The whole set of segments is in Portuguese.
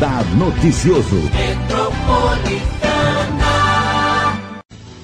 Radar Noticioso.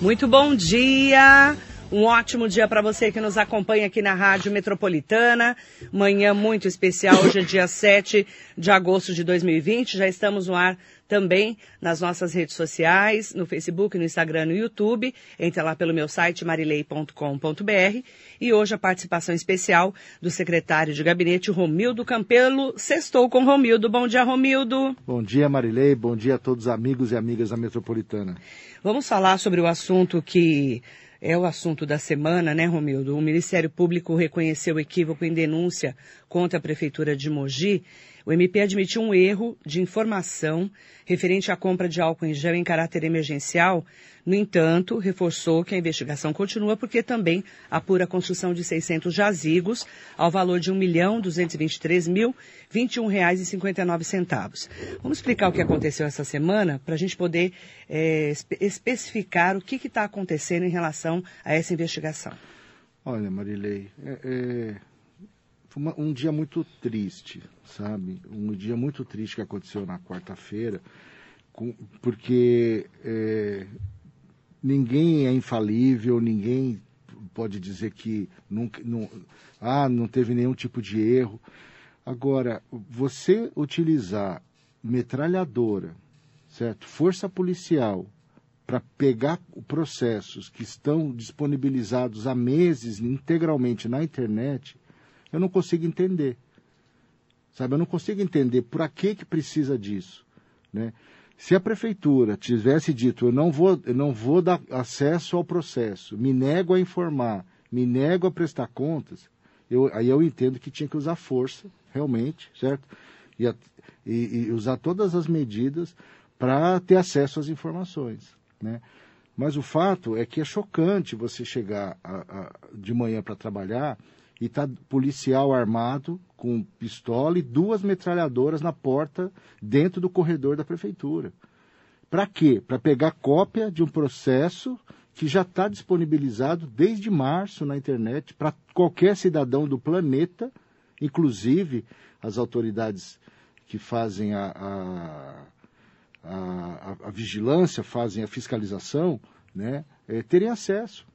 Muito bom dia. Um ótimo dia para você que nos acompanha aqui na Rádio Metropolitana. Manhã muito especial, hoje é dia 7 de agosto de 2020. Já estamos no ar também nas nossas redes sociais, no Facebook, no Instagram, no YouTube. Entre lá pelo meu site marilei.com.br. E hoje a participação especial do secretário de gabinete, Romildo Campelo. Sextou com Romildo. Bom dia, Romildo. Bom dia, Marilei. Bom dia a todos os amigos e amigas da Metropolitana. Vamos falar sobre o assunto que é o assunto da semana, né, Romildo? O Ministério Público reconheceu equívoco em denúncia contra a Prefeitura de Mogi. O MP admitiu um erro de informação referente à compra de álcool em gel em caráter emergencial. No entanto, reforçou que a investigação continua porque também apura a construção de 600 jazigos ao valor de R$ 1.223.021,59. Vamos explicar o que aconteceu essa semana para a gente poder é, especificar o que está acontecendo em relação a essa investigação. Olha, Marilei, é, é, foi uma, um dia muito triste, sabe? Um dia muito triste que aconteceu na quarta-feira, porque é, ninguém é infalível, ninguém pode dizer que nunca, não, ah, não teve nenhum tipo de erro. Agora, você utilizar metralhadora, certo? Força policial para pegar processos que estão disponibilizados há meses integralmente na internet, eu não consigo entender. Sabe, eu não consigo entender por que que precisa disso, né? Se a prefeitura tivesse dito, eu não vou, eu não vou dar acesso ao processo, me nego a informar, me nego a prestar contas, eu, aí eu entendo que tinha que usar força, realmente, certo? E, e, e usar todas as medidas para ter acesso às informações, né? Mas o fato é que é chocante você chegar a, a, de manhã para trabalhar e tá policial armado com pistola e duas metralhadoras na porta dentro do corredor da prefeitura. Para quê? Para pegar cópia de um processo que já está disponibilizado desde março na internet para qualquer cidadão do planeta, inclusive as autoridades que fazem a, a, a, a vigilância, fazem a fiscalização, né, é, terem acesso.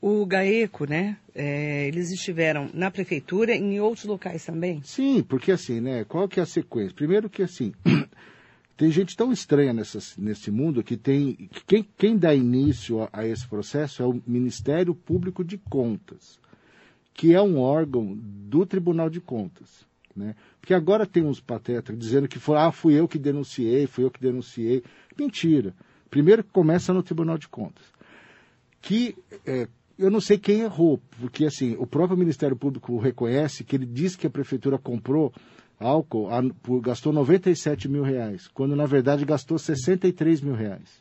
O GAECO, né? É, eles estiveram na prefeitura e em outros locais também? Sim, porque assim, né? Qual que é a sequência? Primeiro que assim, tem gente tão estranha nesse mundo que tem. Quem, quem dá início a, a, esse processo é o Ministério Público de Contas, que é um órgão do Tribunal de Contas. Né? Porque agora tem uns patetas dizendo que foi, ah, fui eu que denunciei, fui eu que denunciei. Mentira. Primeiro começa no Tribunal de Contas. Que é, eu não sei quem errou, porque assim, o próprio Ministério Público reconhece que ele disse que a prefeitura comprou álcool, a, por, gastou 97 mil reais, quando na verdade gastou 63 mil reais.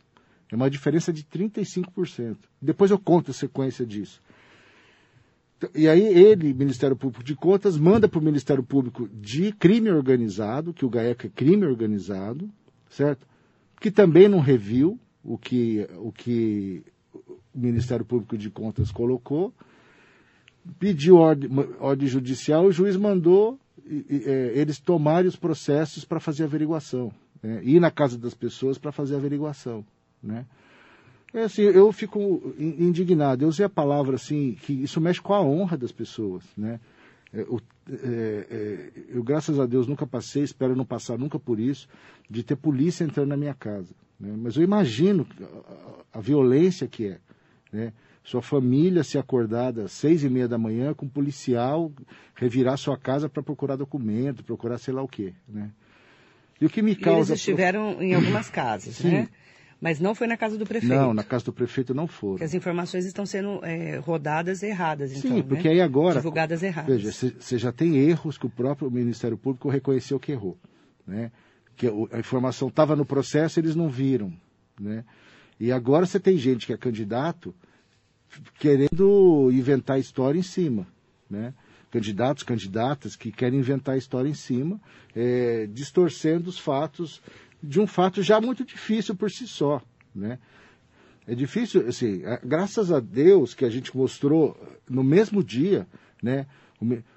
É uma diferença de 35%. Depois eu conto a sequência disso. E aí ele, Ministério Público de Contas, manda para o Ministério Público de crime organizado, que o GAECA é crime organizado, certo? Que também não reviu o que, o que Ministério Público de Contas colocou, pediu ordem, ordem judicial, o juiz mandou é, eles tomarem os processos para fazer averiguação, né? ir na casa das pessoas para fazer averiguação, né? É assim, eu fico indignado. Eu usei a palavra assim que isso mexe com a honra das pessoas, né? É, o, é, é, eu graças a Deus nunca passei, espero não passar nunca por isso, de ter polícia entrando na minha casa. Né? Mas eu imagino a, a violência que é. Né? Sua família se acordar às seis e meia da manhã com um policial revirar sua casa para procurar documento, procurar sei lá o quê, né? E o que me causa... Eles estiveram em algumas casas, Sim. né? Mas não foi na casa do prefeito. Não, na casa do prefeito não foram. Porque as informações estão sendo é, rodadas erradas, então, Sim, porque né? aí agora... Divulgadas erradas. Veja, você já tem erros que o próprio Ministério Público reconheceu que errou, né? Que a informação estava no processo, eles não viram, né? E agora você tem gente que é candidato querendo inventar história em cima, né? Candidatos, candidatas que querem inventar história em cima, é, distorcendo os fatos de um fato já muito difícil por si só, né? É difícil, assim, graças a Deus que a gente mostrou no mesmo dia, né?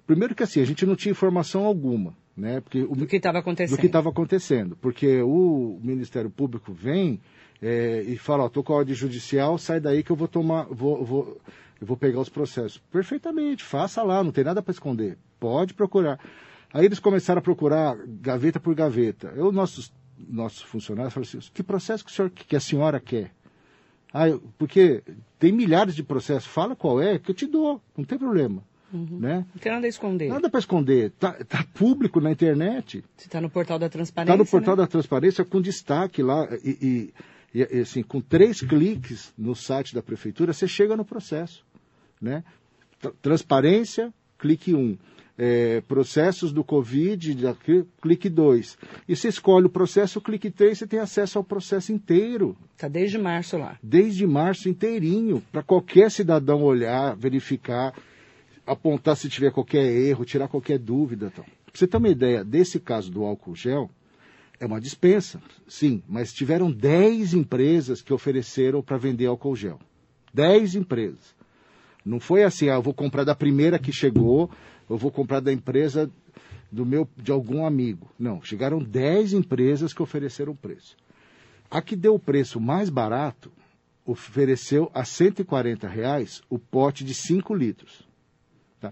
Primeiro que assim, a gente não tinha informação alguma, né? Porque o, do que estava acontecendo. Do que estava acontecendo. Porque o Ministério Público vem é, e fala, ó, tô com a ordem judicial, sai daí que eu vou tomar, vou, vou, eu vou pegar os processos. Perfeitamente, faça lá, não tem nada para esconder. Pode procurar. Aí eles começaram a procurar gaveta por gaveta. Eu, nossos, nossos funcionários falaram assim, que processo que, o senhor, que a senhora quer? Ah, eu, porque tem milhares de processos, fala qual é, que eu te dou, não tem problema. Uhum. Né? Não tem nada a esconder. Nada para esconder. Está tá público na internet. Você está no portal da transparência. Está no portal né? da transparência com destaque lá. E, e, e, assim, com três cliques no site da prefeitura, você chega no processo. Né? Transparência, clique 1. Um. É, processos do Covid, clique 2. E você escolhe o processo, clique 3, você tem acesso ao processo inteiro. Está desde março lá. Desde março inteirinho, para qualquer cidadão olhar, verificar apontar se tiver qualquer erro, tirar qualquer dúvida. Então. Pra você ter uma ideia, desse caso do álcool gel, é uma dispensa, sim, mas tiveram 10 empresas que ofereceram para vender álcool gel. 10 empresas. Não foi assim, ah, eu vou comprar da primeira que chegou, eu vou comprar da empresa do meu, de algum amigo. Não, chegaram 10 empresas que ofereceram preço. A que deu o preço mais barato ofereceu a 140 reais o pote de 5 litros. Tá?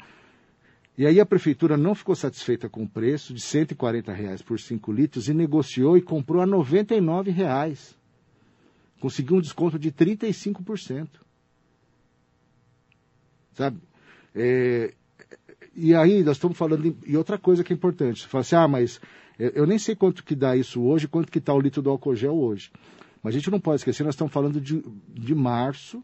E aí a prefeitura não ficou satisfeita com o preço de 140 reais por 5 litros e negociou e comprou a 99 reais. Conseguiu um desconto de 35%. Sabe? É, e aí nós estamos falando e outra coisa que é importante. Você fala assim, ah, mas eu nem sei quanto que dá isso hoje, quanto que está o litro do álcool gel hoje. Mas a gente não pode esquecer, nós estamos falando de, de março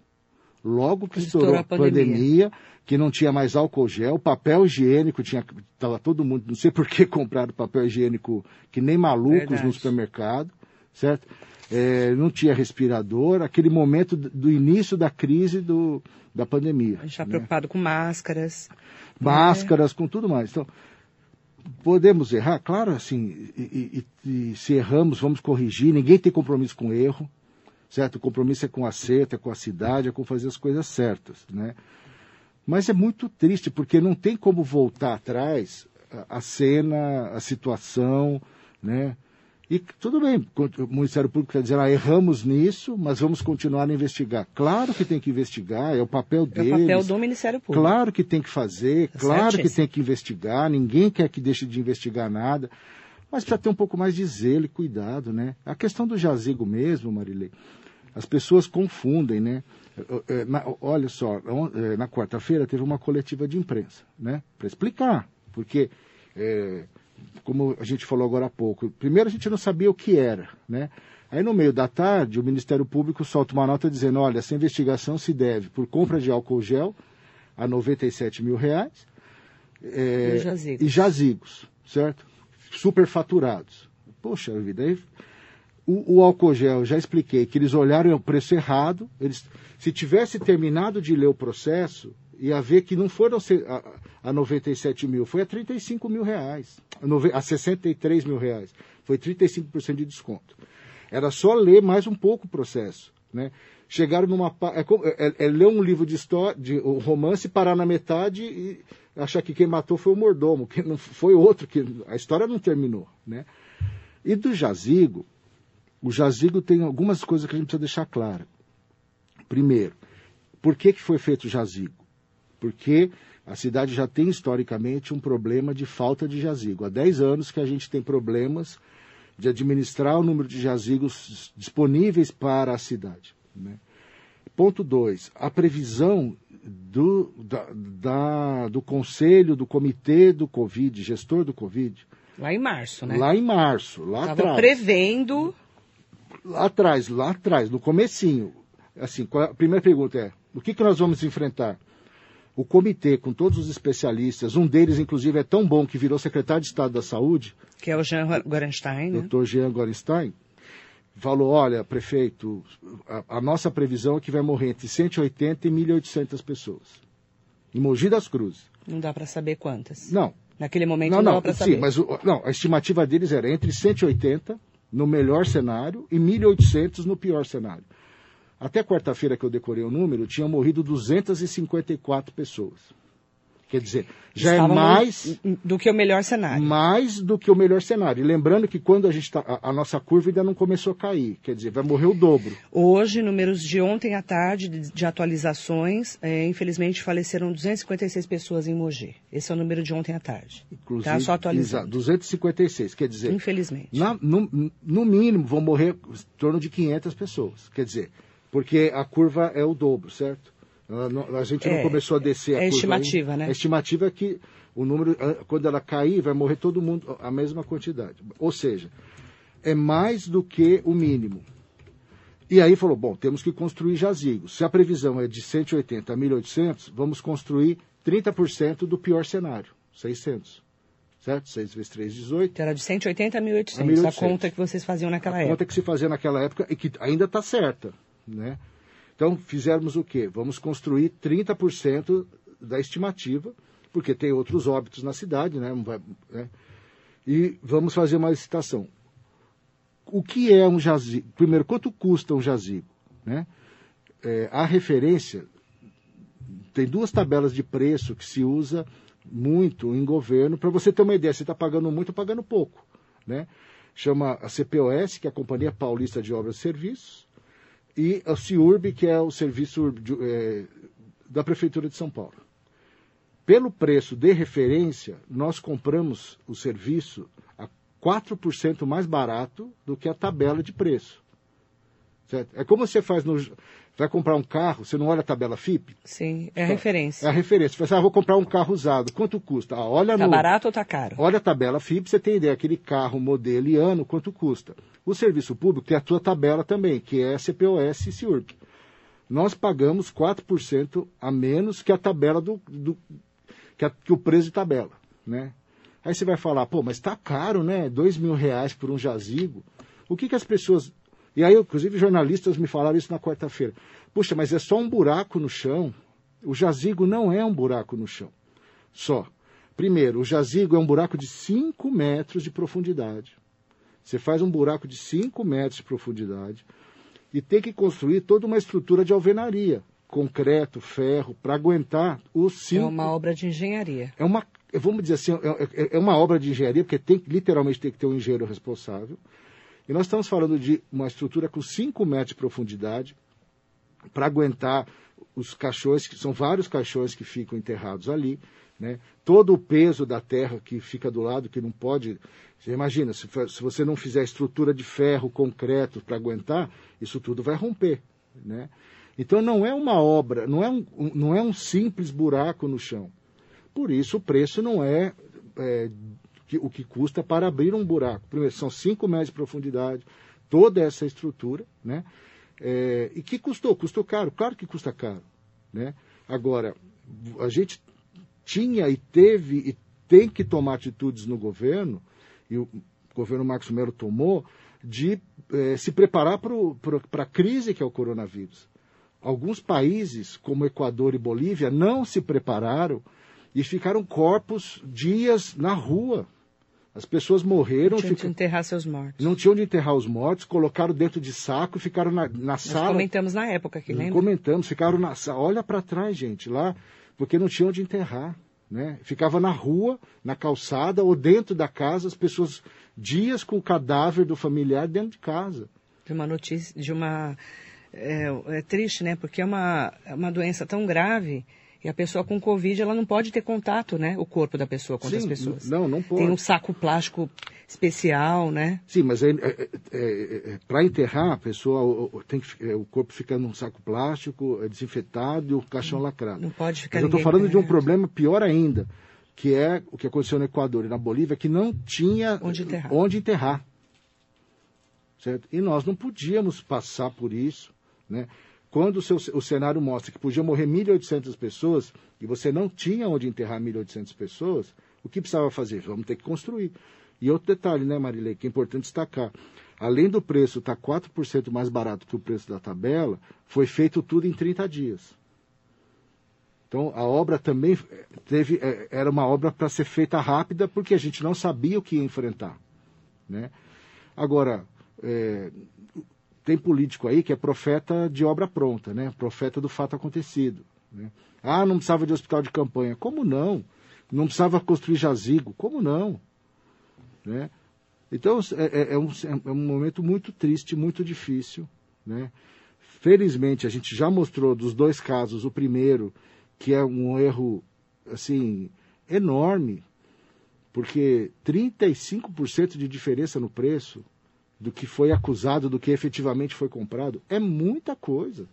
logo que estourou, estourou a pandemia. pandemia. que não tinha mais álcool gel, papel higiênico, tinha, tava todo mundo, não sei por que compraram papel higiênico que nem malucos Verdade. no supermercado, certo? É, não tinha respirador, aquele momento do início da crise do, da pandemia. A gente está né? preocupado com máscaras. Máscaras, com tudo mais. Então, podemos errar? Claro, assim, e, e, e se erramos, vamos corrigir, ninguém tem compromisso com erro certo? O compromisso é com a acerto, é com a cidade, é com fazer as coisas certas, né? Mas é muito triste, porque não tem como voltar atrás a, a cena, a situação, né? E tudo bem, o Ministério Público está dizendo, ah, erramos nisso, mas vamos continuar a investigar. Claro que tem que investigar, é o papel deles. É o papel do Ministério Público. Claro que tem que fazer, é claro certíssimo. que tem que investigar, ninguém quer que deixe de investigar nada, mas precisa ter um pouco mais de zelo e cuidado, né? A questão do jazigo mesmo, Marilei, as pessoas confundem, né? Na, olha só, é, na quarta-feira teve uma coletiva de imprensa, né? Para explicar, porque, é, como a gente falou agora há pouco, primeiro a gente não sabia o que era, né? Aí no meio da tarde o Ministério Público solta uma nota dizendo, olha, essa investigação se deve por compra de álcool gel a 97 mil reais é, e, jazigos. e jazigos, certo? Superfaturados. Poxa vida, aí o, o álcool gel, já expliquei que eles olharam o preço errado. Eles, se tivesse terminado de ler o processo, ia ver que não foram a, a 97 mil, foi a 35 mil reais, a 63 mil reais. Foi 35% de desconto. Era só ler mais um pouco o processo. Né? Chegaram numa. É, é, é ler um livro de história, de um romance, parar na metade e achar que quem matou foi o mordomo, que não foi outro, que a história não terminou. Né? E do jazigo, o jazigo tem algumas coisas que a gente precisa deixar clara. Primeiro, por que, que foi feito o jazigo? Porque a cidade já tem historicamente um problema de falta de jazigo. Há 10 anos que a gente tem problemas de administrar o número de jazigos disponíveis para a cidade. Né? Ponto 2. A previsão do, da, da, do conselho, do comitê do Covid, gestor do Covid. Lá em março, né? Lá em março, lá Estava atrás. prevendo lá atrás, lá atrás, no comecinho, assim, a primeira pergunta é, o que, que nós vamos enfrentar? O comitê, com todos os especialistas, um deles, inclusive, é tão bom que virou secretário de Estado da Saúde. Que é o Jean Gorenstein, né? Dr. Jean Gorenstein, falou, olha, prefeito, a, a, nossa previsão é que vai morrer entre 180 e 1.800 pessoas. Em Mogi das Cruzes. Não dá para saber quantas. Não. Naquele momento não, não, não dá para saber. Sim, mas o, não, a estimativa deles era entre 180 no melhor cenário e 1.800 no pior cenário. Até quarta-feira que eu decorei o número, tinham morrido 254 pessoas. Quer dizer, já é mais do que o melhor cenário. Mais do que o melhor cenário. E lembrando que quando a gente tá, a, a, nossa curva ainda não começou a cair, quer dizer, vai morrer o dobro. Hoje, números de ontem à tarde de, de atualizações, é, infelizmente faleceram 256 pessoas em Mogi. Esse é o número de ontem à tarde. Inclusive, tá só atualizando. Exato, 256, quer dizer. Infelizmente. Na, no, no mínimo vão morrer em torno de 500 pessoas. Quer dizer, porque a curva é o dobro, certo? A gente não é, começou a descer a É estimativa, né? A estimativa é que o número, quando ela cair, vai morrer todo mundo a mesma quantidade. Ou seja, é mais do que o mínimo. E aí falou, bom, temos que construir jazigos. Se a previsão é de 180 a 1.800, vamos construir 30% do pior cenário, 600. Certo? 6 vezes 3, 18. Então era de 180 a 1.800, a, 1.800. a conta que vocês faziam naquela a época. A conta que se fazia naquela época e que ainda está certa, né? Então, fizemos o quê? Vamos construir 30% da estimativa, porque tem outros óbitos na cidade, né? né? E vamos fazer uma licitação. O que é um jazigo? Primeiro, quanto custa um jazigo? Né? É, a referência tem duas tabelas de preço que se usa muito em governo, para você ter uma ideia, você está pagando muito ou pagando pouco. Né? Chama a CPOS, que é a Companhia Paulista de Obras e Serviços, e a CIURB, que é o serviço é, da Prefeitura de São Paulo. Pelo preço de referência, nós compramos o serviço a 4% mais barato do que a tabela de preço. Certo? É como você faz no. Vai comprar um carro, você não olha a tabela FIP? Sim, é a referência. É a referência. Você fala, ah, vou comprar um carro usado. Quanto custa? Ah, olha tá no, barato ou tá caro? Olha a tabela FIP, você tem ideia, aquele carro, modelo e ano, quanto custa. O serviço público tem a sua tabela também, que é a CPOS e CIURP. Nós pagamos 4% a menos que a tabela do. do que, a, que, o preço de tabela. Né? Aí você vai falar, pô, mas está caro, né? Dois mil reais por um jazigo. O que, que as pessoas e aí, inclusive, jornalistas me falaram isso na quarta-feira. Puxa, mas é só um buraco no chão. O jazigo não é um buraco no chão. Só. Primeiro, o jazigo é um buraco de 5 metros de profundidade. Você faz um buraco de 5 metros de profundidade e tem que construir toda uma estrutura de alvenaria, concreto, ferro, para aguentar os cinco. É uma obra de engenharia. É uma, vamos dizer assim, é, é, é uma obra de engenharia, porque tem, literalmente tem que ter um engenheiro responsável. E nós estamos falando de uma estrutura com 5 metros de profundidade para aguentar os caixões, que são vários caixões que ficam enterrados ali, né? todo o peso da terra que fica do lado, que não pode. Você imagina, se, se você não fizer estrutura de ferro, concreto para aguentar, isso tudo vai romper. Né? Então não é uma obra, não é um, não é um simples buraco no chão. Por isso o preço não é, é que, o que custa para abrir um buraco. Primeiro, são 5 metros de profundidade, toda essa estrutura, né? É, e que custou? Custou caro? Claro que custa caro. Né? Agora, a gente tinha e teve e tem que tomar atitudes no governo, e o governo Marcos Melo tomou, de é, se preparar para a crise que é o coronavírus. Alguns países, como Equador e Bolívia, não se prepararam e ficaram corpos dias na rua, as pessoas morreram. Não tinham fica... de enterrar seus mortos. Não tinham de enterrar os mortos, colocaram dentro de saco e ficaram na, na Nós sala. comentamos na época aqui, lembra? Comentamos, ficaram na sala. Olha para trás, gente, lá, porque não tinham de enterrar. Né? Ficava na rua, na calçada ou dentro da casa, as pessoas dias com o cadáver do familiar dentro de casa. De uma notícia, de uma. É, é triste, né? Porque é uma, é uma doença tão grave e a pessoa com Covid, ela não pode ter contato, né? O corpo da pessoa com outras Sim, pessoas. Não, não pode. Tem um saco plástico especial, né? Sim, mas é, é, é, é para enterrar a pessoa, tem que, é, o corpo fica num saco plástico, é desinfetado e o caixão não, lacrado. Não pode ficar Mas eu estou falando de um problema pior ainda, que é o que aconteceu no Equador e na Bolívia, que não tinha onde enterrar. Onde enterrar certo? E nós não podíamos passar por isso, né? Quando o, seu, o cenário mostra que podia morrer 1.800 pessoas e você não tinha onde enterrar 1.800 pessoas, o que precisava fazer? Vamos ter que construir. E outro detalhe, né, Marilei, que é importante destacar. Além do preço estar tá 4% mais barato que o preço da tabela, foi feito tudo em 30 dias. Então, a obra também teve, é, era uma obra para ser feita rápida, porque a gente não sabia o que ia enfrentar. Né? Agora, é, tem político aí que é profeta de obra pronta, né? Profeta do fato acontecido. Né? Ah, não precisava de hospital de campanha. Como não? Não precisava construir jazigo. Como não? Né? Então, é, é, é, um, é um momento muito triste, muito difícil. Né? Felizmente, a gente já mostrou dos dois casos, o primeiro, que é um erro assim enorme, porque 35% de diferença no preço do que foi acusado, do que efetivamente foi comprado, é muita coisa.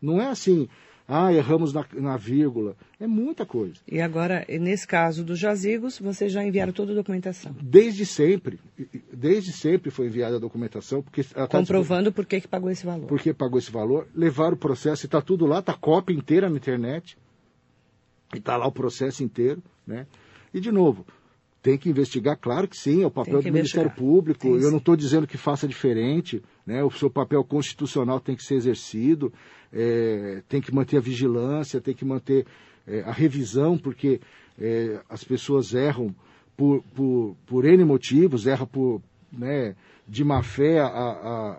Não é assim, ah, erramos na, na, vírgula. É muita coisa. E agora, nesse caso dos jazigos, vocês já enviaram toda a documentação? Desde sempre. Desde sempre foi enviada a documentação. Porque tá Comprovando por que, que pagou esse valor. Por que pagou esse valor. Levaram o processo, está tudo lá, está cópia inteira na internet. E está lá o processo inteiro. Né? E, de novo, tem que investigar, claro que sim, é o papel do Ministério Público. Eu não estou dizendo que faça diferente, né? o seu papel constitucional tem que ser exercido, é, tem que manter a vigilância, tem que manter é, a revisão, porque é, as pessoas erram por, por, por N motivos, erram por, né, de má fé a, a,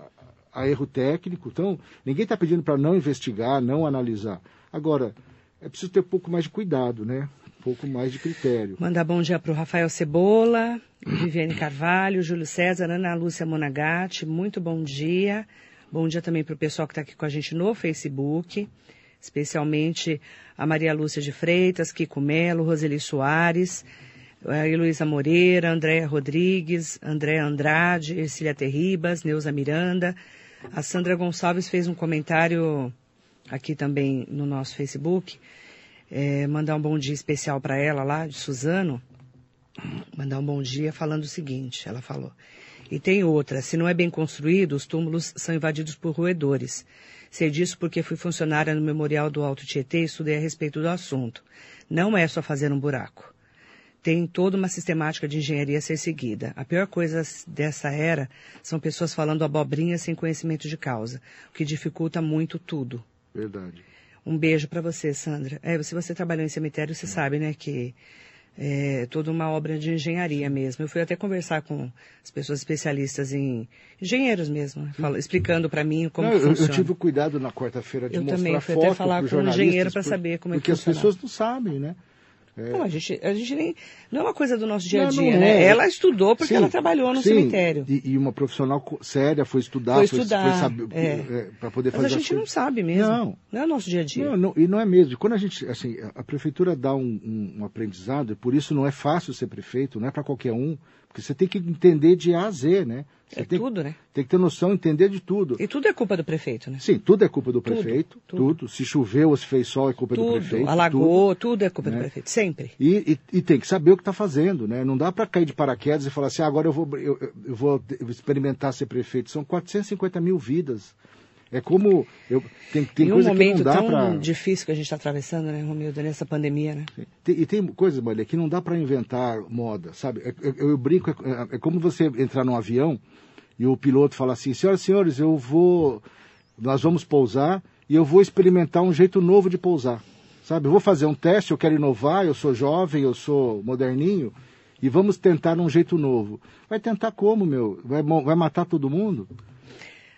a erro técnico. Então, ninguém está pedindo para não investigar, não analisar. Agora, é preciso ter um pouco mais de cuidado, né? Pouco mais de critério. Mandar bom dia para o Rafael Cebola, Viviane Carvalho, Júlio César, Ana Lúcia Monagatti, muito bom dia. Bom dia também para o pessoal que está aqui com a gente no Facebook, especialmente a Maria Lúcia de Freitas, Kiko Melo, Roseli Soares, a Heloísa Moreira, Andréa Rodrigues, André Andrade, Ercília Terribas, Neuza Miranda. A Sandra Gonçalves fez um comentário aqui também no nosso Facebook é, mandar um bom dia especial para ela lá, de Suzano. Mandar um bom dia falando o seguinte, ela falou. E tem outra, se não é bem construído, os túmulos são invadidos por roedores. Sei disso porque fui funcionária no Memorial do Alto Tietê e estudei a respeito do assunto. Não é só fazer um buraco. Tem toda uma sistemática de engenharia a ser seguida. A pior coisa dessa era são pessoas falando abobrinha sem conhecimento de causa, o que dificulta muito tudo. Verdade. Um beijo para você, Sandra. É, se você trabalhou em cemitério, você sabe, né, que é toda uma obra de engenharia mesmo. Eu fui até conversar com as pessoas especialistas em engenheiros mesmo, né, fala, explicando para mim como não, funciona. Eu tive o cuidado na quarta-feira de eu mostrar também, fui até falar com um engenheiro para saber como é que funciona. Porque as pessoas não sabem, né? É. Não, a gente, a gente nem. Não é uma coisa do nosso dia a dia, né? É. Ela estudou porque sim, ela trabalhou no sim, cemitério. E, e, uma profissional séria foi estudar, foi estudar, foi, saber, é. é para poder Mas fazer. a gente não sabe mesmo. Não. Não é o nosso dia a dia. Não, não, e não é mesmo. Quando a gente. Assim, a prefeitura dá um, um, um aprendizado, e por isso não é fácil ser prefeito, não é para qualquer um. Porque você tem que entender de A a Z, né? Você é tem, tudo, né? Tem que ter noção, entender de tudo. E tudo é culpa do prefeito, né? Sim, tudo é culpa do prefeito, tudo. tudo. Se choveu ou se fez sol é culpa tudo. do prefeito. Alagou, tudo, tudo é culpa né? do prefeito, sempre. E, e, e, tem que saber o que está fazendo, né? Não dá para cair de paraquedas e falar assim, ah, agora eu vou, eu, eu vou experimentar ser prefeito. São 450 mil vidas. É como. Eu, tem tem em um coisa momento que não dá tão pra... difícil que a gente está atravessando, né, Romildo, nessa pandemia, né? Tem, e tem coisas, Maria, que não dá para inventar moda, sabe? Eu, é, eu, eu brinco, é, é, como você entrar num avião e o piloto fala assim: senhoras e senhores, eu vou. Nós vamos pousar e eu vou experimentar um jeito novo de pousar. Sabe? Eu vou fazer um teste, eu quero inovar, eu sou jovem, eu sou moderninho e vamos tentar um jeito novo. Vai tentar como, meu? Vai, vai matar todo mundo?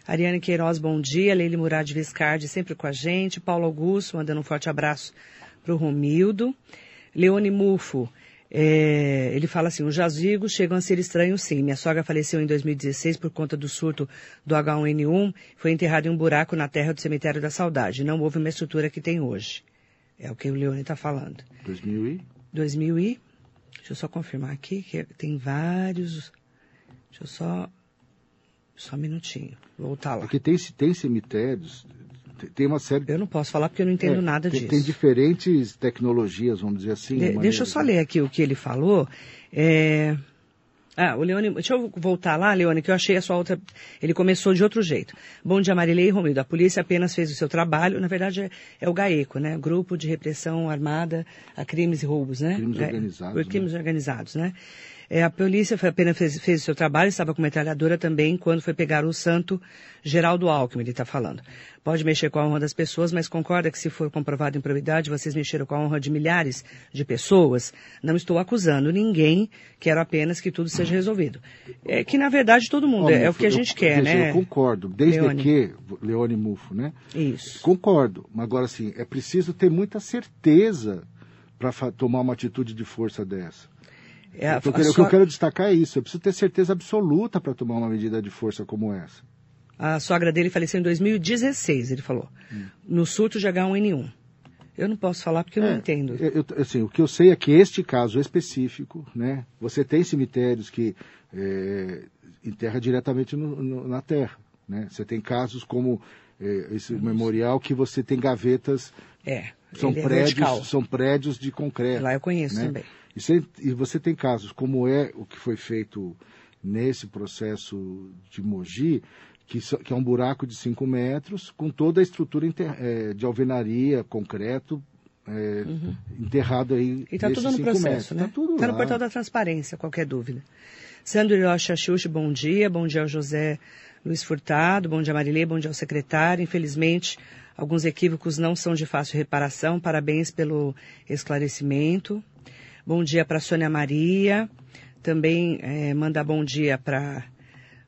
Ariane Queiroz, bom dia. Leile Murad Viscardi, sempre com a gente. Paulo Augusto, mandando um forte abraço para o Romildo. Leone Mufo, é, ele fala assim, os jazigos chegam a ser estranhos sim. Minha sogra faleceu em 2016 por conta do surto do H1N1. Foi enterrada em um buraco na terra do cemitério da saudade. Não houve uma estrutura que tem hoje. É o que o Leone está falando. 2000 e? 2000 e... Deixa eu só confirmar aqui que tem vários... Deixa eu só só um minutinho. Voltar lá. Porque tem, tem cemitérios, tem uma série. Eu não posso falar porque eu não entendo é, nada tem, disso. Tem diferentes tecnologias, vamos dizer assim. De, deixa eu só ler aqui o que ele falou. É... Ah, o Leone, deixa eu voltar lá, Leone, que eu achei a sua outra. Ele começou de outro jeito. Bom dia, Marilei Romildo. A polícia apenas fez o seu trabalho. Na verdade, é, é o GAECO, né? Grupo de Repressão Armada a Crimes e Roubos, né? Crimes organizados. Crimes né? organizados, né? É, a polícia foi, apenas fez, fez, o seu trabalho, estava com metralhadora também quando foi pegar o santo Geraldo Alckmin, ele está falando. Pode mexer com a honra das pessoas, mas concorda que se for comprovado improbidade, vocês mexeram com a honra de milhares de pessoas? Não estou acusando ninguém, quero apenas que tudo seja resolvido. É que, na verdade, todo mundo, é, é, o que a gente eu, quer, né? Eu concordo, desde Leone. que, Leone Mufo, né? Isso. Concordo, mas agora, assim, é preciso ter muita certeza para tomar uma atitude de força dessa. É, a, a o que eu quero destacar é isso. Eu preciso ter certeza absoluta para tomar uma medida de força como essa. A sogra dele faleceu em 2016, ele falou, hum. no surto de H1N1. Eu não posso falar porque eu é, não entendo. Eu, assim, o que eu sei é que este caso específico, né, você tem cemitérios que é, enterra diretamente no, no, na terra. Né? Você tem casos como é, esse memorial que você tem gavetas. É. São é prédios, são prédios de concreto. Lá eu conheço né? também. E você, e você tem casos como é o que foi feito nesse processo de Mogi, que, que, é um buraco de 5 metros, com toda a estrutura inter, é, de alvenaria, concreto, é, uhum. enterrado aí. E está tudo no processo, metros. né? Está tudo tá no portal da transparência, qualquer dúvida. Sandro Rocha Xuxi, bom dia. Bom dia ao José Luiz Furtado, bom dia Marilê, bom dia ao secretário. Infelizmente, alguns equívocos não são de fácil reparação. Parabéns pelo esclarecimento. Bom dia para Sônia Maria. Também é, mandar bom dia para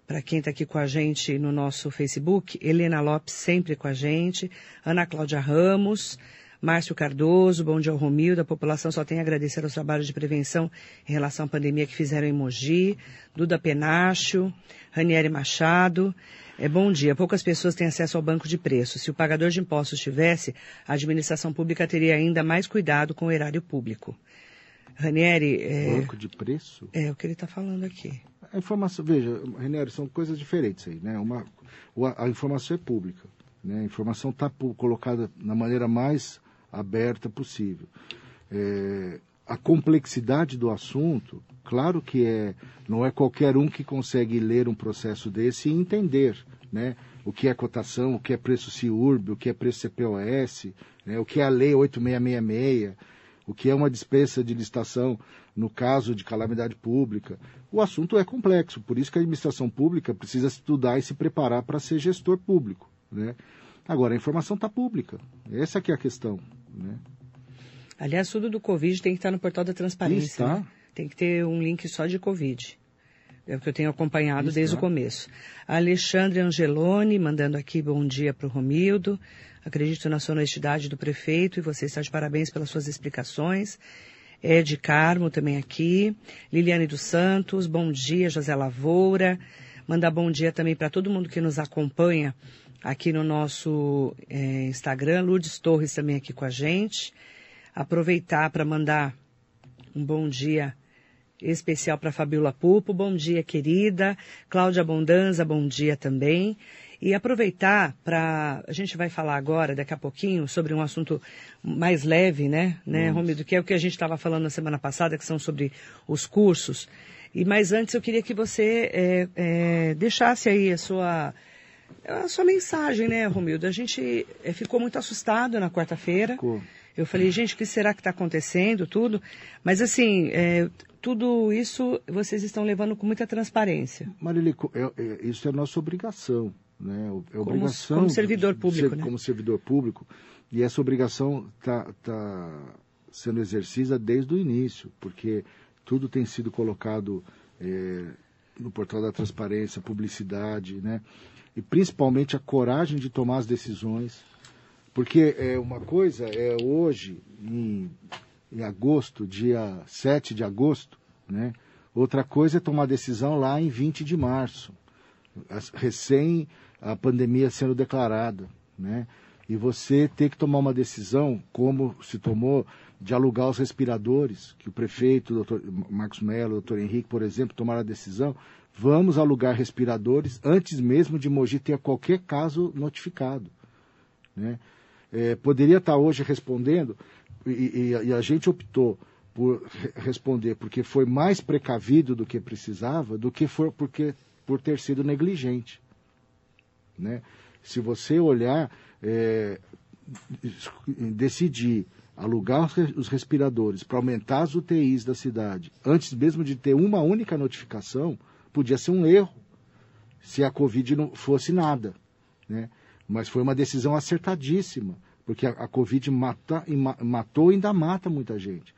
para quem está aqui com a gente no nosso Facebook, Helena Lopes sempre com a gente, Ana Cláudia Ramos, Márcio Cardoso, bom dia ao Romildo, a população só tem a agradecer aos trabalhos de prevenção em relação à pandemia que fizeram em Mogi, Duda Penacho, Ranieri Machado, é bom dia. Poucas pessoas têm acesso ao banco de preços. Se o pagador de impostos tivesse, a administração pública teria ainda mais cuidado com o erário público. Ranieri. É, banco de preço? É o que ele está falando aqui. A informação, veja, Ranieri, são coisas diferentes aí, né? Uma, a informação é pública. Né? A informação está colocada na maneira mais aberta possível. É, a complexidade do assunto, claro que é, não é qualquer um que consegue ler um processo desse e entender, né? O que é cotação, o que é preço CIURB, o que é preço CPOS, né? o que é a lei 8666 o que é uma dispensa de licitação no caso de calamidade pública. O assunto é complexo, por isso que a administração pública precisa estudar e se preparar para ser gestor público. Né? Agora, a informação está pública, essa que é a questão. Né? Aliás, tudo do Covid tem que estar no portal da transparência. Está. Né? Tem que ter um link só de Covid. É o que eu tenho acompanhado Está. desde o começo. Alexandre Angeloni, mandando aqui bom dia para o Romildo. Acredito na sua honestidade do prefeito e você está de parabéns pelas suas explicações. Ed Carmo também aqui. Liliane dos Santos, bom dia, José Lavoura. Mandar bom dia também para todo mundo que nos acompanha aqui no nosso é, Instagram. Lourdes Torres também aqui com a gente. Aproveitar para mandar um bom dia especial para Fabiola Pupo. Bom dia, querida. Cláudia Bondanza, bom dia também. E aproveitar para. A gente vai falar agora, daqui a pouquinho, sobre um assunto mais leve, né, né, Romildo, que é o que a gente estava falando na semana passada, que são sobre os cursos. E mas antes eu queria que você é, é, deixasse aí a sua a sua mensagem, né, Romildo? A gente é, ficou muito assustado na quarta-feira. Eu falei, gente, o que será que está acontecendo, tudo? Mas assim, é, tudo isso vocês estão levando com muita transparência. Marília, é, é, isso é nossa obrigação. Né? É obrigação como, servidor público, ser, né? como servidor público e essa obrigação está tá sendo exercida desde o início, porque tudo tem sido colocado é, no portal da transparência, publicidade, né? E principalmente a coragem de tomar as decisões, porque é uma coisa é hoje em, em agosto, dia 7 de agosto, né? Outra coisa é tomar decisão lá em 20 de março, recém a pandemia sendo declarada, né? E você ter que tomar uma decisão, como se tomou, de alugar os respiradores, que o prefeito, o doutor Marcos Mello, o doutor Henrique, por exemplo, tomaram a decisão, vamos alugar respiradores antes mesmo de Mogi ter qualquer caso notificado. Né? É, poderia estar hoje respondendo, e, e, e a gente optou por responder porque foi mais precavido do que precisava, do que for porque, por ter sido negligente. Né? Se você olhar, é, decidir alugar os respiradores para aumentar as UTIs da cidade, antes mesmo de ter uma única notificação, podia ser um erro se a Covid não fosse nada. Né? Mas foi uma decisão acertadíssima, porque a, a Covid mata, ma, matou e ainda mata muita gente.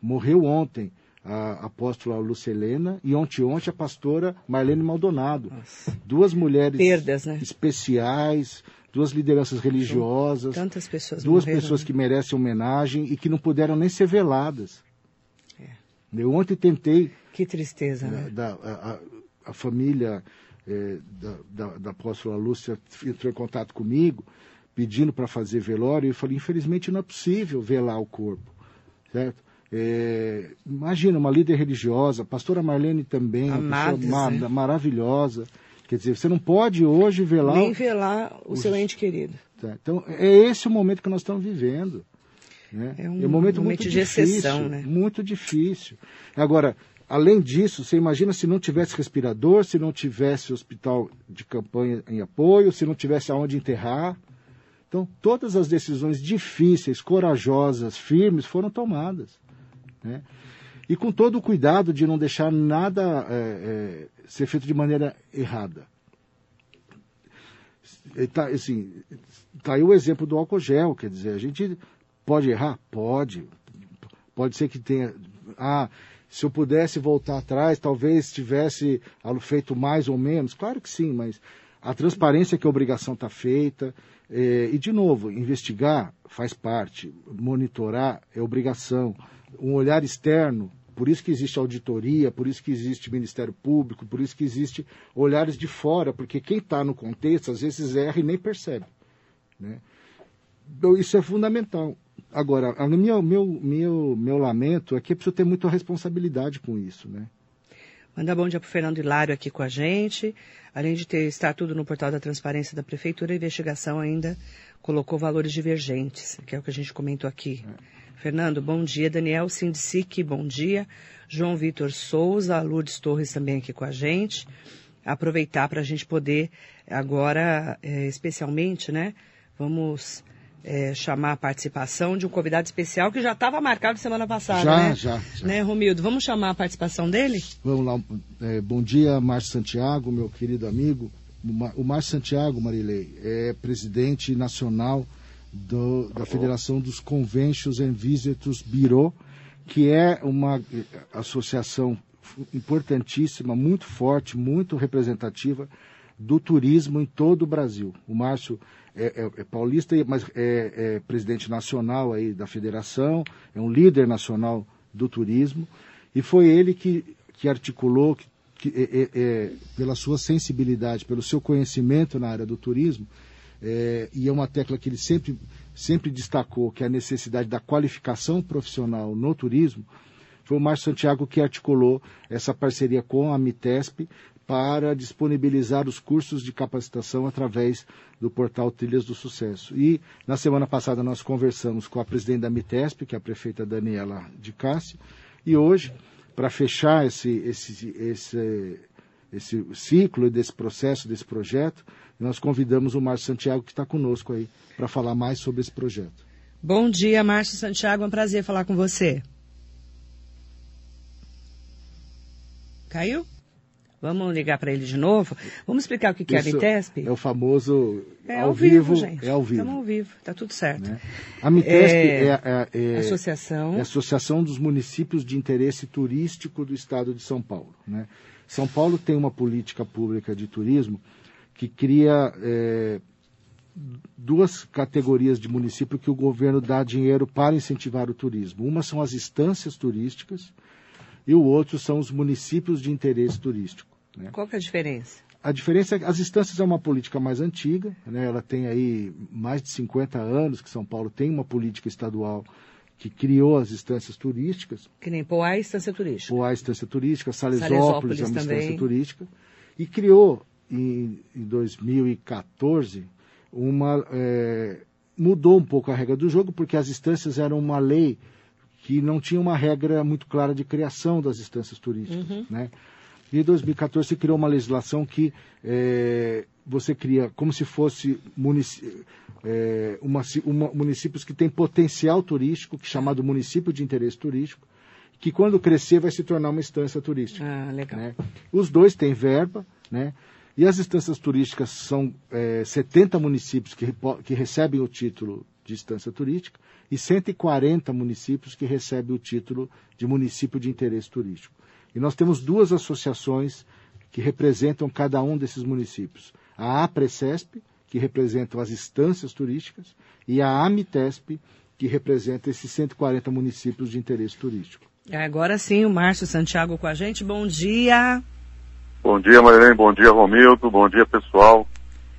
Morreu ontem a apóstola Lucelena e ontem ontem a pastora Marlene Maldonado. Nossa. Duas mulheres Perdas, né? especiais, duas lideranças religiosas. Tantas pessoas Duas morreram, pessoas né? que merecem homenagem e que não puderam nem ser veladas. É. Eu ontem tentei. Que tristeza, né? Da, a, a, a, família é, da, da, da apóstola Lúcia entrou em contato comigo pedindo para fazer velório e eu falei, infelizmente não é possível velar o corpo, certo? É, imagina, uma líder religiosa, a pastora Marlene também, Amadas, uma pessoa né? ma maravilhosa. Quer dizer, você não pode hoje velar. Nem velar o os- seu ente querido. Tá, Então, é esse o momento que nós estamos vivendo. Né? É um momento, momento muito de difícil, exceção, né? Muito difícil. Agora, além disso, você imagina se não tivesse respirador, se não tivesse hospital de campanha em apoio, se não tivesse aonde enterrar. Então, todas as decisões difíceis, corajosas, firmes foram tomadas. Né? E com todo o cuidado de não deixar nada é, é, ser feito de maneira errada. E Tá, assim, tá aí o exemplo do álcool gel, quer dizer, a gente pode errar? Pode. Pode ser que tenha. Ah, se eu pudesse voltar atrás, talvez tivesse feito mais ou menos. Claro que sim, mas a transparência que a obrigação está feita. eh, e, de novo, investigar faz parte, monitorar é obrigação. Um olhar externo, por isso que existe auditoria, por isso que existe Ministério Público, por isso que existe olhares de fora, porque quem está no contexto às vezes erra e nem percebe. Né? Então, isso é fundamental. Agora, meu, meu, meu, meu lamento é que eu preciso ter muita responsabilidade com isso. Né? Mandar bom dia para o Fernando Hilário aqui com a gente. Além de ter estar tudo no portal da transparência da Prefeitura, a investigação ainda colocou valores divergentes, que é o que a gente comentou aqui. Fernando, bom dia. Daniel Sindsic, bom dia. João Vitor Souza, Lourdes Torres também aqui com a gente. Aproveitar para a gente poder agora, eh, especialmente, né? Vamos eh, chamar a participação de um convidado especial que já estava marcado semana passada, Já, né? já, já. Né, Romildo? Vamos chamar a participação dele? Vamos lá. é, bom dia, Márcio Santiago, meu querido amigo. O Márcio Santiago, Marilei, é presidente nacional do- da Federação dos Conventions and Visitors Bureau, que é uma eh, associação importantíssima, muito forte, muito representativa do turismo em todo o Brasil. O Márcio é, é- é paulista, mas é, é presidente nacional aí da federação, é um líder nacional do turismo, e foi ele que, que articulou, que, que, é, é, pela sua sensibilidade, pelo seu conhecimento na área do turismo, é, e é uma tecla que ele sempre, sempre destacou, que é a necessidade da qualificação profissional no turismo, foi o Márcio Santiago que articulou essa parceria com a Mitesp para disponibilizar os cursos de capacitação através do portal Trilhas do Sucesso. E na semana passada nós conversamos com a presidente da Mitesp, que é a prefeita Daniela de Cássio, e hoje, para fechar esse, esse, esse, esse ciclo desse processo, desse projeto, nós convidamos o Márcio Santiago, que está conosco aí, para falar mais sobre esse projeto. Bom dia, Márcio Santiago. É um prazer falar com você. Caiu? Vamos ligar para ele de novo? Vamos explicar o que, que é a Isso Vitesp? É o famoso É ao vivo, gente. é ao vivo. Estamos ao vivo, tá tudo certo. né? A Mitesp É, é, é- é- Associação. é a Associação dos Municípios de Interesse Turístico do Estado de São Paulo. né? São Paulo tem uma política pública de turismo que cria é, duas categorias de município que o governo dá dinheiro para incentivar o turismo. Uma são as instâncias turísticas e o outro são os municípios de interesse turístico. né? Qual que é a diferença? A diferença é que as instâncias é uma política mais antiga, né? ela tem aí mais de 50 anos que São Paulo tem uma política estadual que criou as instâncias turísticas, Que nem Poá e Estância Turística. Poá instância turística, Salesópolis, Salesópolis é uma também. instância turística, e criou em, em 2014 uma é, mudou um pouco a regra do jogo porque as instâncias eram uma lei que não tinha uma regra muito clara de criação das instâncias turísticas, Uhum. né? E em 2014 se criou uma legislação que é, você cria como se fosse munic é, uma, uma, municípios que têm potencial turístico, que é chamado município de interesse turístico, que quando crescer vai se tornar uma instância turística. Ah, legal. Né? Os dois têm verba, né? E as instâncias turísticas são é, 70 municípios que, que recebem o título de instância turística e 140 municípios que recebem o título de município de interesse turístico. E nós temos duas associações que representam cada um desses municípios. A APRECESP, que representa as instâncias turísticas, e a AMITESP, que representa esses 140 municípios de interesse turístico. Agora sim, o Márcio Santiago com a gente. Bom dia. Bom dia, Marilene. Bom dia, Romildo. Bom dia, pessoal.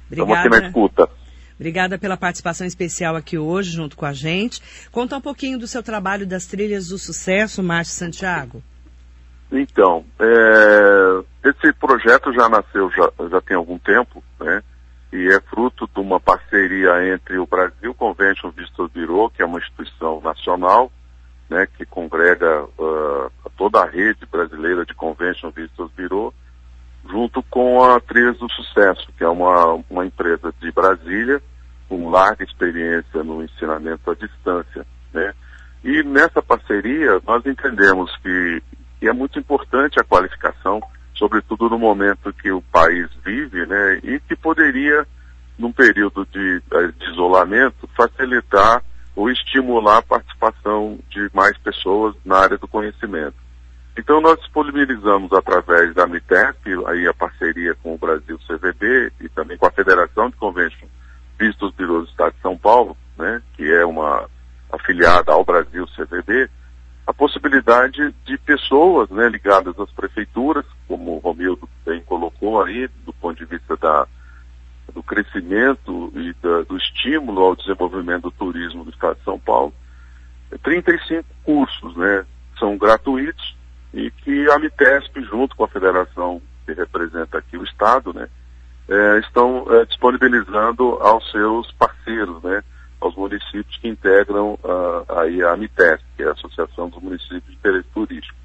Obrigada. Estamos aqui na escuta. Obrigada pela participação especial aqui hoje, junto com a gente. Conta um pouquinho do seu trabalho das trilhas do sucesso, Márcio Santiago. Então, é, esse projeto já nasceu já, já tem algum tempo, né? E é fruto de uma parceria entre o Brasil Convention Visitors Bureau, que é uma instituição nacional, né, que congrega uh, toda a rede brasileira de Convention Visitors Bureau, junto com a Trilhas do Sucesso, que é uma, uma empresa de Brasília, com larga experiência no ensinamento à distância, né? E nessa parceria nós entendemos que e é muito importante a qualificação, sobretudo no momento que o país vive, né, e que poderia, num período de, eh, de isolamento, facilitar ou estimular a participação de mais pessoas na área do conhecimento. Então nós disponibilizamos através da MITEP, aí a parceria com o Brasil CVB e também com a Federação de Convention Vistos Bureau do Estado de São Paulo, né, que é uma afiliada ao Brasil CVB, a possibilidade de pessoas né, ligadas às prefeituras, como o Romildo bem colocou aí, do ponto de vista da, do crescimento e da, do estímulo ao desenvolvimento do turismo do Estado de São Paulo. 35 cursos, né, são gratuitos e que a Mitesp, junto com a federação que representa aqui o Estado, né, é, estão é, disponibilizando aos seus parceiros, né, aos municípios que integram uh, aí a AMITES, que é a Associação dos Municípios de Interesse Turístico.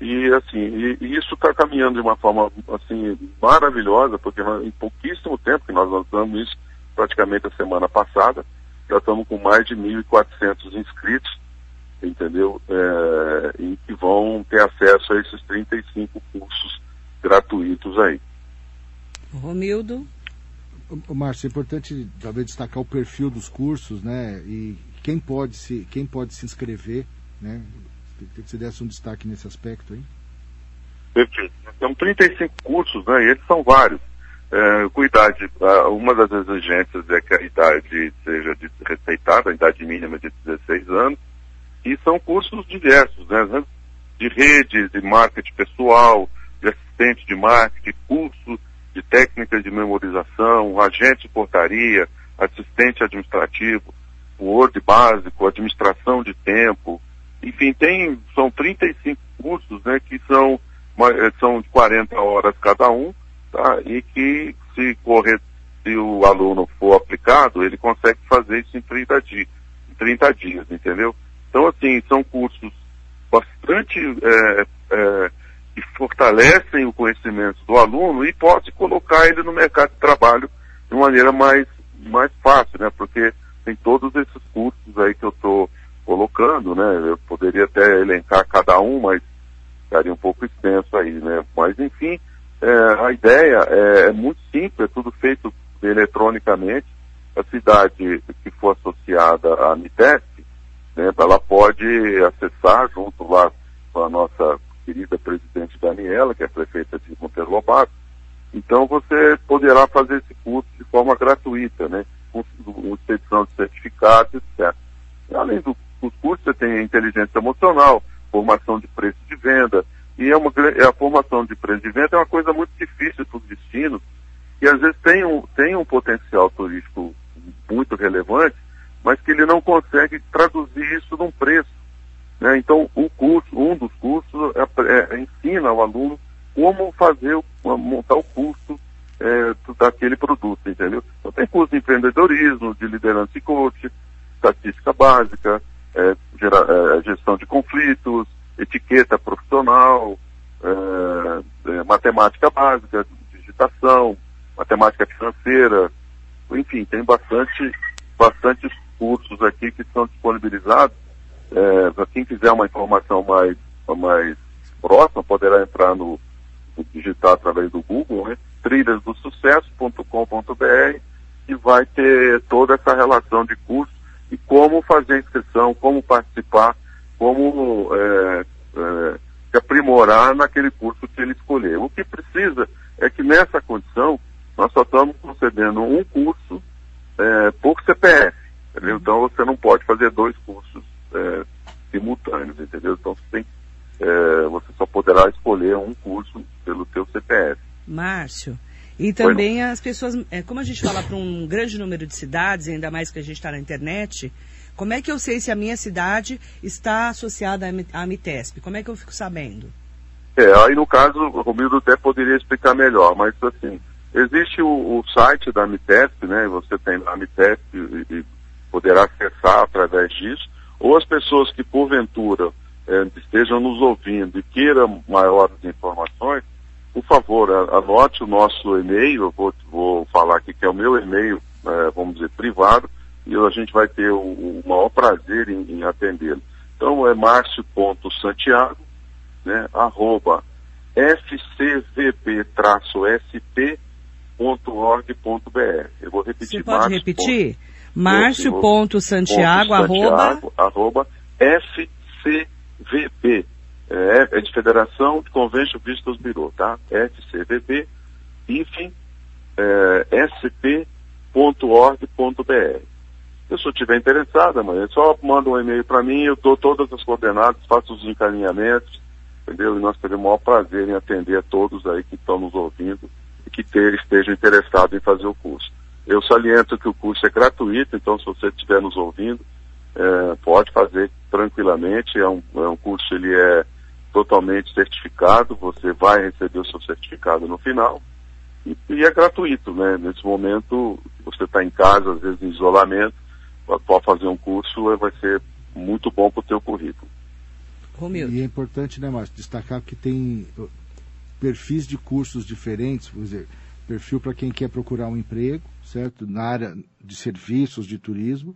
E assim, e, e isso está caminhando de uma forma assim maravilhosa, porque em pouquíssimo tempo, que nós lançamos isso praticamente a semana passada, já estamos com mais de 1.400 inscritos, entendeu? É, e que vão ter acesso a esses 35 cursos gratuitos aí. Romildo? Márcio, é importante talvez destacar o perfil dos cursos, né? E quem pode se, quem pode se inscrever, né? Que você desse um destaque nesse aspecto aí. Perfeito. São 35 cursos, né? E eles são vários. É, com idade, uma das exigências é que a idade seja respeitada, a idade mínima de 16 anos, e são cursos diversos, né? De rede, de marketing pessoal, de assistente de marketing, cursos de técnicas de memorização, agente de portaria, assistente administrativo, Word básico, administração de tempo, enfim, tem, são 35 cursos, né, que são, eh, são de 40 horas cada um, tá, e que se correr, se o aluno for aplicado, ele consegue fazer isso em 30 dias, em 30 dias, entendeu? Então, assim, são cursos bastante é, é, que fortalecem o conhecimento do aluno e pode colocar ele no mercado de trabalho de maneira mais, mais fácil, né? Porque tem todos esses cursos aí que eu estou colocando, né? Eu poderia até elencar cada um, mas ficaria um pouco extenso aí, né? Mas enfim, é, a ideia é, é, muito simples, é tudo feito eletronicamente. A cidade que for associada à MITESP, né, ela pode acessar junto lá com a nossa querida presidente Daniela, que é prefeita de Monteiro Lobato. Então você poderá fazer esse curso de forma gratuita, né? Com, expedição de certificados, etc. Além do, dos cursos, você tem inteligência emocional, formação de preço de venda. E é uma, é a formação de preço de venda é uma coisa muito difícil para os destinos, que às vezes tem um, tem um potencial turístico muito relevante, mas que ele não consegue traduzir isso num preço. Né? Então, o curso, um dos cursos é, é, ensina ao aluno como fazer, montar o curso é, daquele produto, entendeu? Então, tem curso de empreendedorismo, de liderança e coach, estatística básica, é, gera, é, gestão de conflitos, etiqueta profissional, é, matemática básica, digitação, matemática financeira, enfim, tem bastante, bastante cursos aqui que são disponibilizados. É, para quem quiser uma informação mais, mais próxima, poderá entrar no, no digitar através do Google, né? trilhasdosucesso.com.br e vai ter toda essa relação de curso e como fazer a inscrição, como participar, como é, é, se aprimorar naquele curso que ele escolher. O que precisa é que nessa condição nós só estamos concedendo um curso é, por CPF. Entendeu? Então você não pode fazer dois cursos é, simultâneos, entendeu? Então você, tem, é, você só poderá escolher um curso pelo seu CPF. Márcio, e também as pessoas, é, como a gente fala para um grande número de cidades, ainda mais que a gente está na internet, como é que eu sei se a minha cidade está associada à Amitesp? Como é que eu fico sabendo? É, aí no caso, o Romildo até poderia explicar melhor, mas assim, existe o, o site da Amitesp, né? Você tem a Amitesp e, e, poderá acessar através disso, ou as pessoas que porventura é, estejam nos ouvindo e queiram maiores informações, por favor, anote o nosso e-mail, eu vou, vou falar aqui que é o meu e-mail, é, vamos dizer, privado, e a gente vai ter o, o maior prazer em, em atendê-lo. Então é márcio.santiago, né, arroba fcvp-sp.org.br. Eu vou repetir. Você pode repetir? Márcio.santiago, arroba... arroba fcvp. É, é, de Federação de Convention Vistos Bureau, tá? fcvp, enfim, é, sp.org.br. Se a estiver interessada, mas só manda um e-mail para mim, eu dou todas as coordenadas, faço os encaminhamentos, entendeu? E nós teremos o maior prazer em atender a todos aí que estão nos ouvindo e que ter, estejam interessados em fazer o curso. Eu saliento que o curso é gratuito, então se você estiver nos ouvindo, é, pode fazer tranquilamente. É um, é um curso, ele é totalmente certificado, você vai receber o seu certificado no final. E, e é gratuito, né? Nesse momento, você está em casa, às vezes em isolamento, pode fazer um curso, vai ser muito bom para o teu currículo. E é importante, né, Márcio, destacar que tem uh, perfis de cursos diferentes, por dizer, perfil para quem quer procurar um emprego, certo? Na área de serviços, de turismo,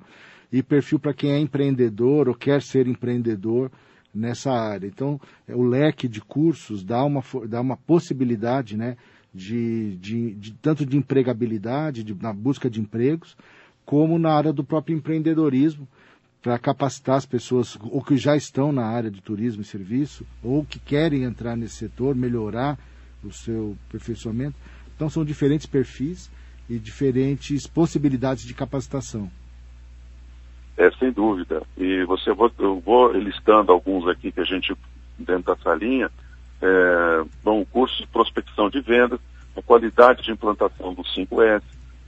e perfil para quem é empreendedor ou quer ser empreendedor nessa área. Então, é, o leque de cursos dá uma, dá uma possibilidade, né, de, de, de tanto de empregabilidade, de, na busca de empregos, como na área do próprio empreendedorismo, para capacitar as pessoas ou que já estão na área de turismo e serviço, ou que querem entrar nesse setor, melhorar o seu aperfeiçoamento. Então são diferentes perfis e diferentes possibilidades de capacitação. É, sem dúvida. E você eu vou listando alguns aqui que a gente, dentro dessa linha, é, bom, curso de prospecção de vendas, a qualidade de implantação do 5S,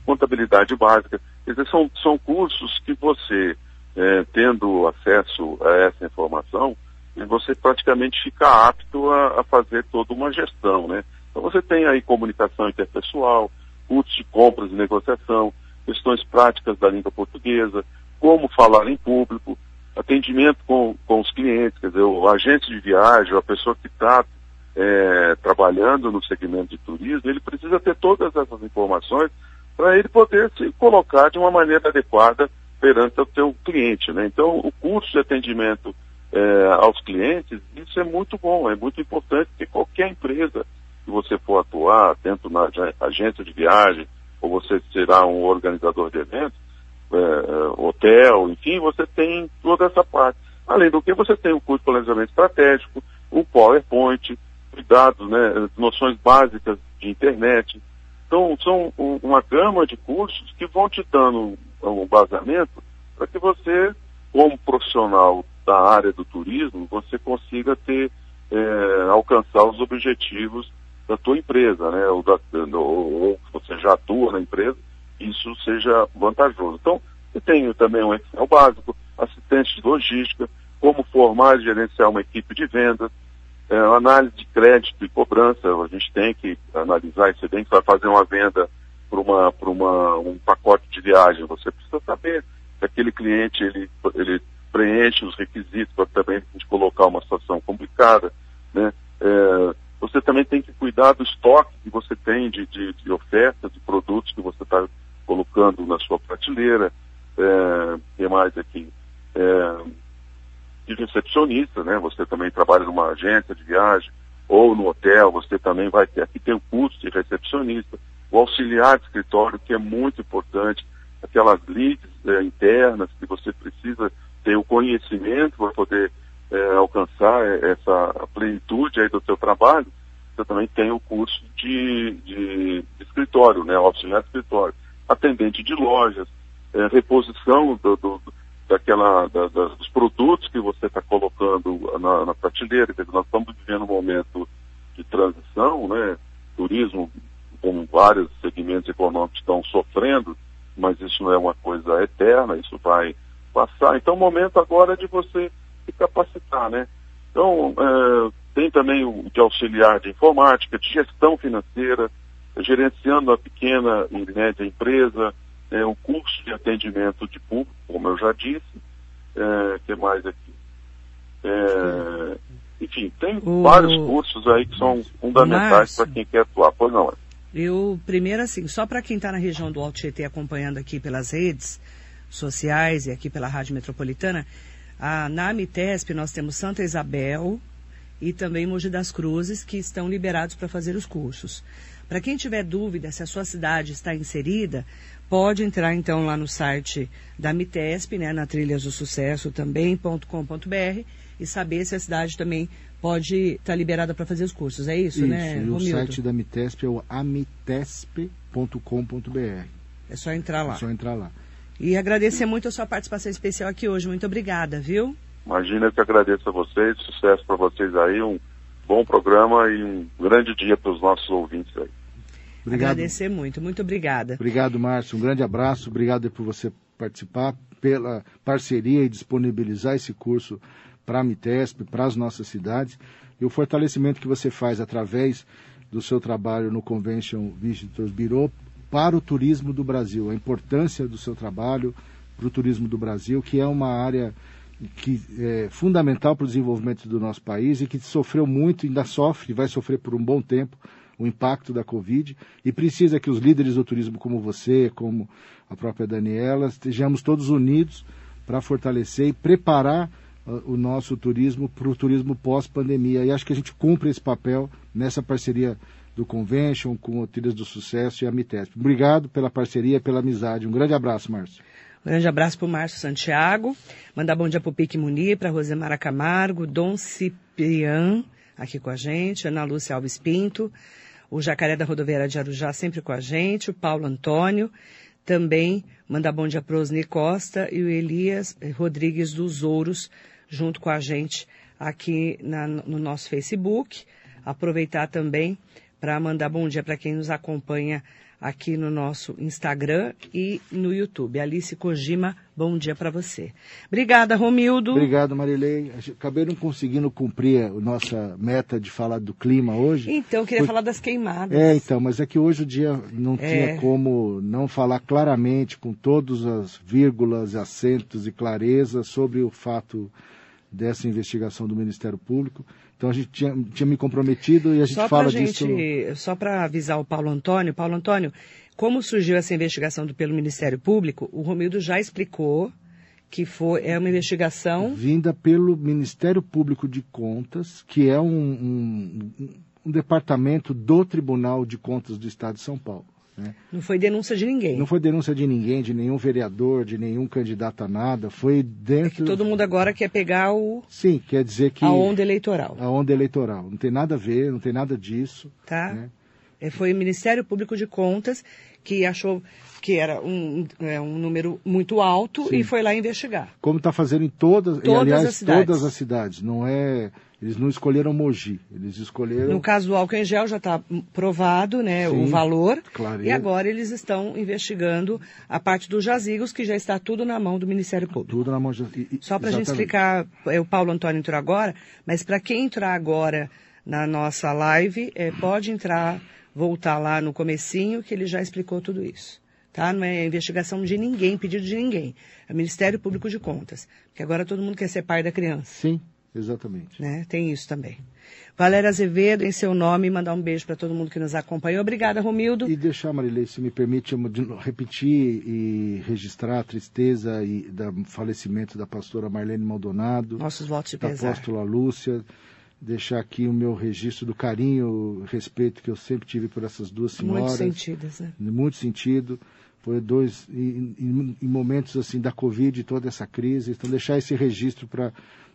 contabilidade básica. Quer dizer, são, são cursos que você, é, tendo acesso a essa informação, você praticamente fica apto a, a, fazer toda uma gestão, né? Então você tem aí comunicação interpessoal, cursos de compras e negociação, questões práticas da língua portuguesa, como falar em público, atendimento com, com os clientes, quer dizer, o agente de viagem, a pessoa que está é, trabalhando no segmento de turismo, ele precisa ter todas essas informações para ele poder se colocar de uma maneira adequada perante o seu cliente. Né? Então, o curso de atendimento é, aos clientes, isso é muito bom, é muito importante que qualquer empresa que você for atuar, tanto na agência de viagem, ou você será um organizador de eventos, é, é, hotel, enfim, você tem toda essa parte. Além do que, você tem o curso de planejamento estratégico, o PowerPoint, cuidados, né, noções básicas de internet, então, são uma gama de cursos que vão te dando um basamento para que você, como profissional da área do turismo, você consiga ter, é, alcançar os objetivos da tua empresa, né? Ou, da, ou, você já atua na empresa, isso seja vantajoso. Então, você tem também um Excel básico, assistente de logística, como formar e gerenciar uma equipe de vendas, é, análise de crédito e cobrança, a gente tem que analisar isso bem, que vai fazer uma venda para uma, uma, um pacote de viagem, você precisa saber se aquele cliente ele, ele preenche os requisitos para também colocar uma situação complicada, né? É, você também tem que cuidar do estoque que você tem de, de, de oferta, de produtos que você está colocando na sua prateleira. É, que mais aqui? É, de recepcionista, né? Você também trabalha numa agência de viagem ou no hotel, você também vai ter. Aqui tem o curso de recepcionista, o auxiliar de escritório, que é muito importante, aquelas leads é, internas que você precisa ter o conhecimento para poder é, alcançar essa plenitude aí do seu trabalho, você também tem o curso de, de, escritório, né, auxiliar de escritório, atendente de lojas, é, reposição do, do, daquela, da, da, dos produtos que você está colocando na, na prateleira. Dizer, nós estamos vivendo um momento de transição, né, turismo, como vários segmentos econômicos estão sofrendo, mas isso não é uma coisa eterna, isso vai passar. Então, o momento agora é de você se capacitar, né? Então, é, tem também o de auxiliar de informática, de gestão financeira, gerenciando a pequena e média empresa, é, o curso de atendimento de público, como eu já disse, é, que mais aqui? É, enfim, tem o... vários cursos aí que são fundamentais para quem quer atuar. Pois não, é? Eu, primeiro assim, só para quem está na região do Alto Tietê acompanhando aqui pelas redes sociais e aqui pela Rádio Metropolitana, a, na Amitesp nós temos Santa Isabel e também Mogi das Cruzes que estão liberados para fazer os cursos. Para quem tiver dúvida se a sua cidade está inserida, pode entrar então lá no site da Amitesp, né, na Trilhas do Sucesso também.com.br e saber se a cidade também pode estar tá liberada para fazer os cursos. É isso, isso né, e o site da Amitesp é o amitesp.com.br. É só entrar lá. É só entrar lá. E agradecer muito a sua participação especial aqui hoje. Muito obrigada, viu? Imagina, eu que agradeço a vocês. Sucesso para vocês aí. Um bom programa e um grande dia para os nossos ouvintes aí. Obrigado. Agradecer muito. Muito obrigada. Obrigado, Márcio. Um grande abraço. Obrigado por você participar, pela parceria e disponibilizar esse curso para a Mitesp, para as nossas cidades. E o fortalecimento que você faz através do seu trabalho no Convention Visitors Bureau para o turismo do Brasil, a importância do seu trabalho para o turismo do Brasil, que é uma área que é fundamental para o desenvolvimento do nosso país e que sofreu muito, ainda sofre, vai sofrer por um bom tempo o impacto da Covid e precisa que os líderes do turismo como você, como a própria Daniela, estejamos todos unidos para fortalecer e preparar uh, o nosso turismo para o turismo pós-pandemia. E acho que a gente cumpre esse papel nessa parceria do Convention, com o Trilhas do Sucesso e a Mitesp. Obrigado pela parceria, pela amizade. Um grande abraço, Márcio. Um grande abraço para o Márcio Santiago. Mandar bom dia para o Pique Munir, para Rosemara Camargo, Dom Ciprian, aqui com a gente, Ana Lúcia Alves Pinto, o Jacaré da Rodoviária de Arujá sempre com a gente, o Paulo Antônio, também mandar bom dia para o Osni Costa e o Elias Rodrigues dos Ouros, junto com a gente aqui na, no nosso Facebook. Aproveitar também para mandar bom dia para quem nos acompanha aqui no nosso Instagram e no YouTube. Alice Kojima, bom dia para você. Obrigada, Romildo. Obrigado, Marilei. Acabei não conseguindo cumprir a nossa meta de falar do clima hoje. Então, eu queria falar das queimadas. É, então, mas é que hoje o dia não é. tinha como não falar claramente, com todas as vírgulas, acentos e clareza sobre o fato dessa investigação do Ministério Público. Então a gente tinha, tinha me comprometido e a gente só fala gente, disso. Só para avisar o Paulo Antônio, Paulo Antônio, como surgiu essa investigação do, pelo Ministério Público, o Romildo já explicou que foi, é uma investigação. Vinda pelo Ministério Público de Contas, que é um, um, um departamento do Tribunal de Contas do Estado de São Paulo. Né? Não foi denúncia de ninguém. Não foi denúncia de ninguém, de nenhum vereador, de nenhum candidato a nada. Foi dentro. É que todo mundo agora quer pegar o. Sim, quer dizer que. A onda eleitoral. A onda eleitoral. Não tem nada a ver, não tem nada disso. Tá. Né? É, foi o Ministério Público de Contas que achou que era um, é, um número muito alto Sim. e foi lá investigar. Como está fazendo em todas, todas aliás, as cidades. todas as cidades. Não é, eles não escolheram Mogi, eles escolheram. No caso do álcool em gel já está provado, né, Sim, o valor. Claro. E agora eles estão investigando a parte dos jazigos, que já está tudo na mão do Ministério Público. Tudo na mão. E, Só para a gente explicar, é, o Paulo Antônio entrou agora, mas para quem entrar agora na nossa live, é, pode entrar, voltar lá no comecinho, que ele já explicou tudo isso tá? Não é investigação de ninguém, pedido de ninguém. É o Ministério Público de Contas. Porque agora todo mundo quer ser pai da criança. Sim. Exatamente. Né? Tem isso também. Valéria Azevedo, em seu nome, mandar um beijo para todo mundo que nos acompanhou. Obrigada, Romildo. E deixar, Marilei, se me permite, repetir e registrar a tristeza e do falecimento da pastora Marlene Maldonado. Nossos votos de da pesar. apóstola Lúcia. Deixar aqui o meu registro do carinho, respeito que eu sempre tive por essas duas senhoras. Muito sentidas, né? Muito sentido. Foi dois, em momentos assim da Covid e toda essa crise. Então, deixar esse registro para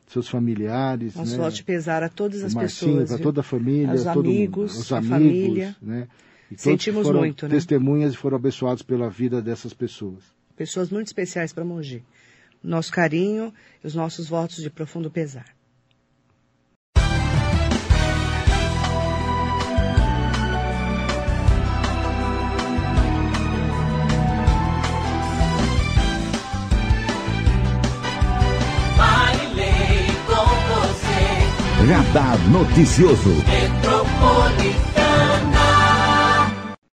seus familiares. Nosso né? voto pesar a todas as Marcinho, pessoas. viu? toda a família, Aos todo amigos, os a amigos, família. né? E Sentimos foram muito, né? testemunhas e foram abençoados pela vida dessas pessoas. Pessoas muito especiais para Mogi. Nosso carinho e os nossos votos de profundo pesar. Radar Noticioso.